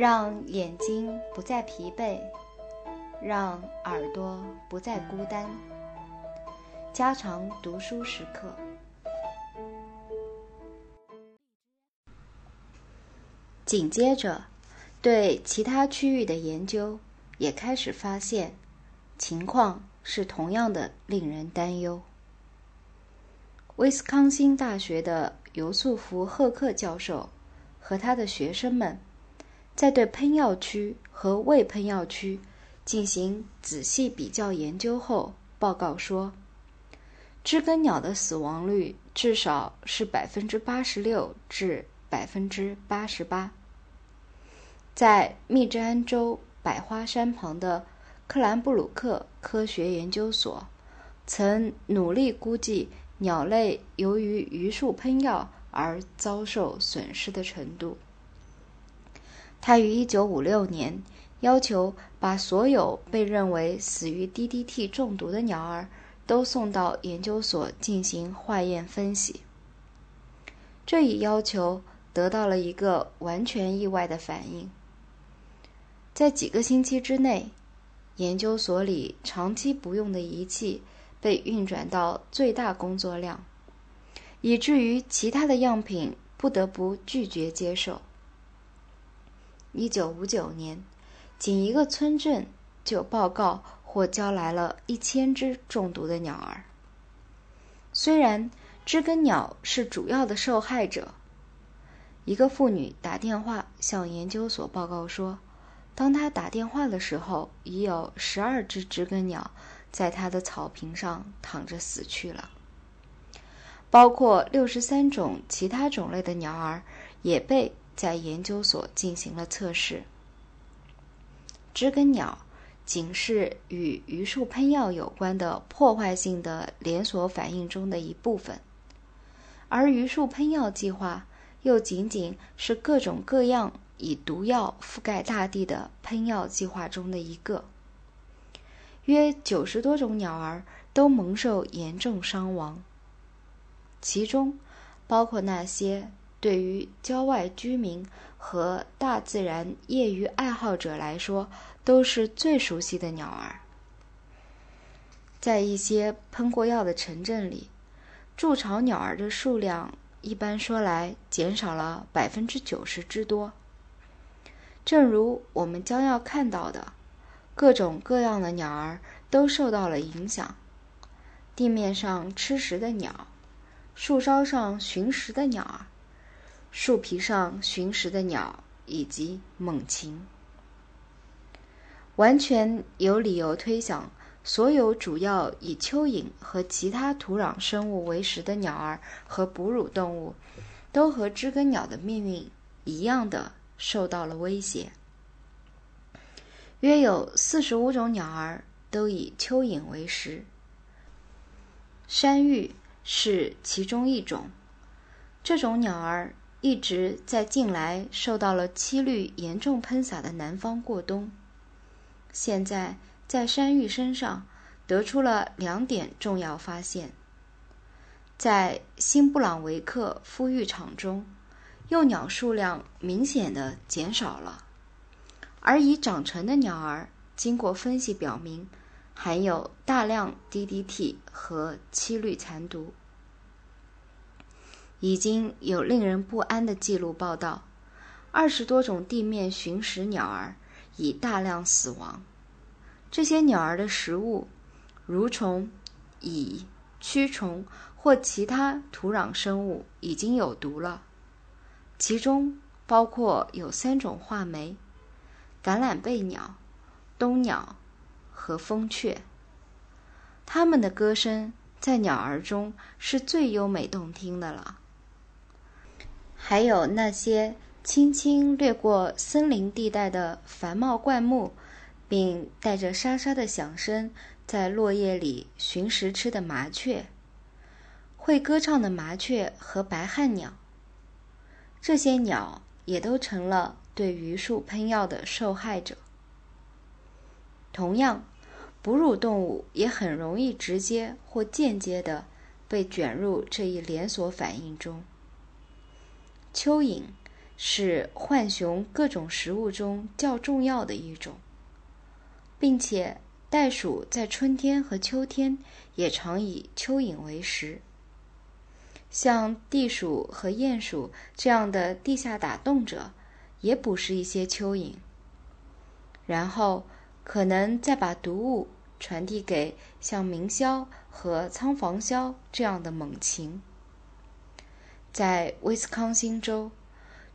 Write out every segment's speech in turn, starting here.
让眼睛不再疲惫，让耳朵不再孤单。加长读书时刻。紧接着，对其他区域的研究也开始发现，情况是同样的令人担忧。威斯康星大学的尤素福·赫克教授和他的学生们，在对喷药区和未喷药区进行仔细比较研究后，报告说，知更鸟的死亡率至少是百分之八十六至百分之八十八。在密治安州百花山旁的克兰布鲁克科学研究所，曾努力估计。鸟类由于榆树喷药而遭受损失的程度。他于1956年要求把所有被认为死于 DDT 中毒的鸟儿都送到研究所进行化验分析。这一要求得到了一个完全意外的反应。在几个星期之内，研究所里长期不用的仪器。被运转到最大工作量，以至于其他的样品不得不拒绝接受。一九五九年，仅一个村镇就报告或交来了一千只中毒的鸟儿。虽然知更鸟是主要的受害者，一个妇女打电话向研究所报告说，当她打电话的时候，已有十二只知更鸟。在她的草坪上躺着死去了，包括六十三种其他种类的鸟儿也被在研究所进行了测试。知更鸟仅是与榆树喷药有关的破坏性的连锁反应中的一部分，而榆树喷药计划又仅仅是各种各样以毒药覆盖大地的喷药计划中的一个。约九十多种鸟儿都蒙受严重伤亡，其中包括那些对于郊外居民和大自然业余爱好者来说都是最熟悉的鸟儿。在一些喷过药的城镇里，筑巢鸟儿的数量一般说来减少了百分之九十之多。正如我们将要看到的。各种各样的鸟儿都受到了影响，地面上吃食的鸟，树梢上寻食的鸟儿，树皮上寻食的鸟，以及猛禽。完全有理由推想，所有主要以蚯蚓和其他土壤生物为食的鸟儿和哺乳动物，都和知更鸟的命运一样的受到了威胁。约有四十五种鸟儿都以蚯蚓为食，山芋是其中一种。这种鸟儿一直在近来受到了七氯严重喷洒的南方过冬。现在在山芋身上得出了两点重要发现：在新布朗维克孵育场中，幼鸟数量明显的减少了。而已长成的鸟儿，经过分析表明，含有大量 DDT 和七氯残毒。已经有令人不安的记录报道，二十多种地面寻食鸟儿已大量死亡。这些鸟儿的食物，蠕虫、蚁、蛆虫或其他土壤生物已经有毒了，其中包括有三种画眉。橄榄背鸟、冬鸟和蜂雀，它们的歌声在鸟儿中是最优美动听的了。还有那些轻轻掠过森林地带的繁茂灌木，并带着沙沙的响声在落叶里寻食吃的麻雀，会歌唱的麻雀和白汉鸟，这些鸟也都成了。对榆树喷药的受害者，同样，哺乳动物也很容易直接或间接的被卷入这一连锁反应中。蚯蚓是浣熊各种食物中较重要的一种，并且袋鼠在春天和秋天也常以蚯蚓为食。像地鼠和鼹鼠这样的地下打洞者，也捕食一些蚯蚓，然后可能再把毒物传递给像鸣枭和仓房枭这样的猛禽。在威斯康星州，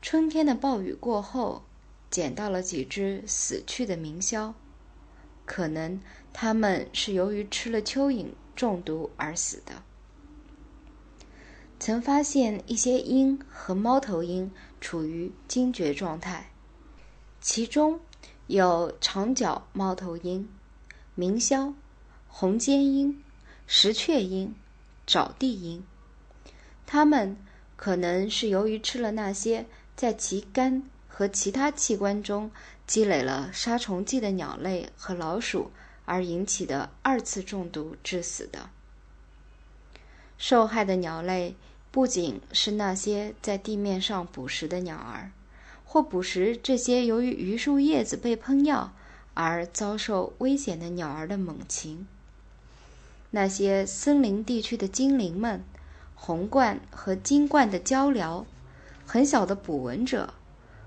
春天的暴雨过后，捡到了几只死去的鸣枭，可能它们是由于吃了蚯蚓中毒而死的。曾发现一些鹰和猫头鹰处于惊厥状态，其中有长角猫头鹰、鸣枭、红尖鹰、石雀鹰、沼地鹰，它们。可能是由于吃了那些在其肝和其他器官中积累了杀虫剂的鸟类和老鼠而引起的二次中毒致死的。受害的鸟类不仅是那些在地面上捕食的鸟儿，或捕食这些由于榆树叶子被喷药而遭受危险的鸟儿的猛禽。那些森林地区的精灵们。红冠和金冠的鹪鹩，很小的捕蚊者，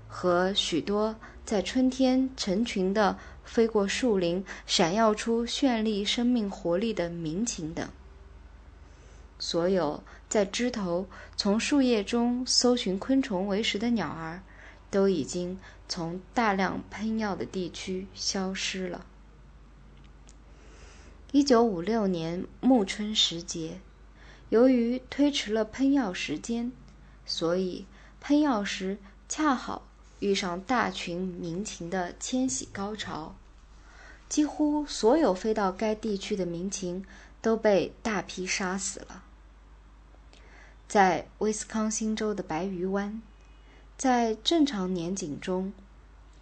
和许多在春天成群的飞过树林、闪耀出绚丽生命活力的鸣禽等，所有在枝头从树叶中搜寻昆虫为食的鸟儿，都已经从大量喷药的地区消失了。一九五六年暮春时节。由于推迟了喷药时间，所以喷药时恰好遇上大群鸣禽的迁徙高潮，几乎所有飞到该地区的鸣禽都被大批杀死了。在威斯康星州的白鱼湾，在正常年景中，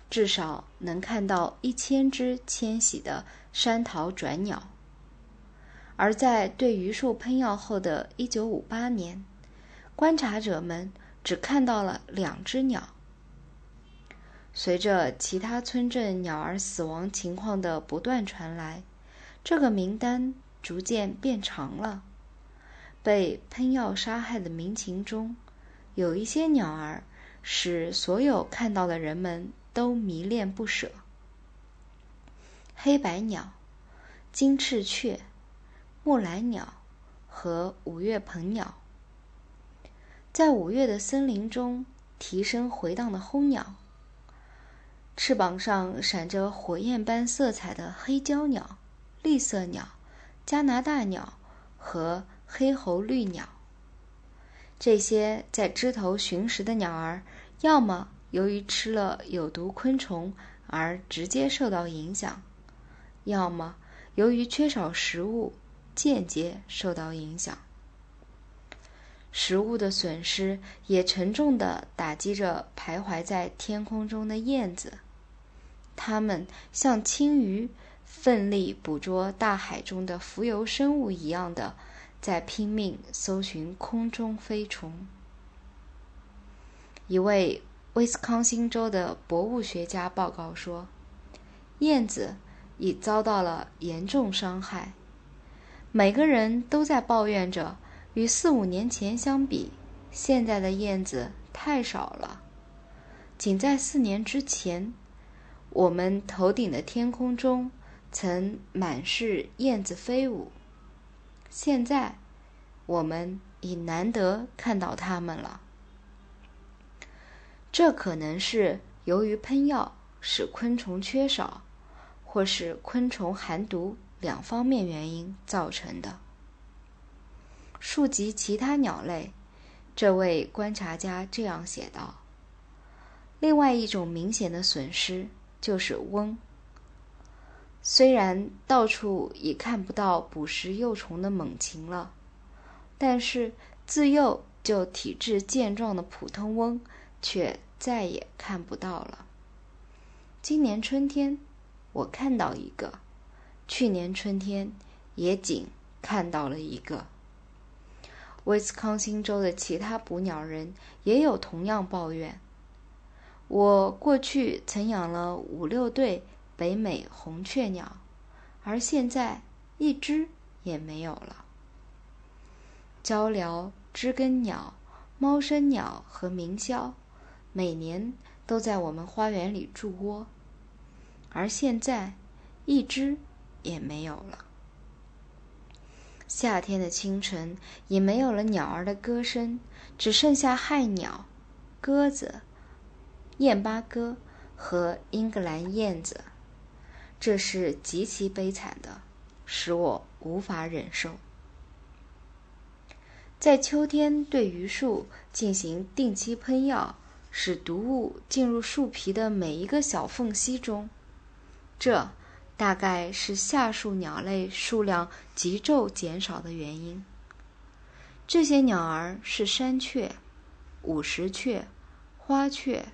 至少能看到一千只迁徙的山桃转鸟。而在对榆树喷药后的1958年，观察者们只看到了两只鸟。随着其他村镇鸟儿死亡情况的不断传来，这个名单逐渐变长了。被喷药杀害的鸣禽中，有一些鸟儿使所有看到的人们都迷恋不舍：黑白鸟、金翅雀。木兰鸟和五月鹏鸟，在五月的森林中啼声回荡的候鸟，翅膀上闪着火焰般色彩的黑胶鸟、栗色鸟、加拿大鸟和黑喉绿鸟，这些在枝头寻食的鸟儿，要么由于吃了有毒昆虫而直接受到影响，要么由于缺少食物。间接受到影响，食物的损失也沉重地打击着徘徊在天空中的燕子。它们像青鱼奋力捕捉大海中的浮游生物一样的，在拼命搜寻空中飞虫。一位威斯康星州的博物学家报告说，燕子已遭到了严重伤害。每个人都在抱怨着，与四五年前相比，现在的燕子太少了。仅在四年之前，我们头顶的天空中曾满是燕子飞舞，现在我们已难得看到它们了。这可能是由于喷药使昆虫缺少，或是昆虫含毒。两方面原因造成的。数及其他鸟类，这位观察家这样写道：“另外一种明显的损失就是翁。虽然到处已看不到捕食幼虫的猛禽了，但是自幼就体质健壮的普通翁却再也看不到了。今年春天，我看到一个。”去年春天，也仅看到了一个。威斯康星州的其他捕鸟人也有同样抱怨，我过去曾养了五六对北美红雀鸟，而现在一只也没有了。鹪鹩、知更鸟、猫身鸟和鸣枭每年都在我们花园里筑窝，而现在一只也没有了。夏天的清晨也没有了鸟儿的歌声，只剩下害鸟、鸽子、燕八哥和英格兰燕子。这是极其悲惨的，使我无法忍受。在秋天对榆树进行定期喷药，使毒物进入树皮的每一个小缝隙中，这。大概是下述鸟类数量急骤减少的原因。这些鸟儿是山雀、五石雀、花雀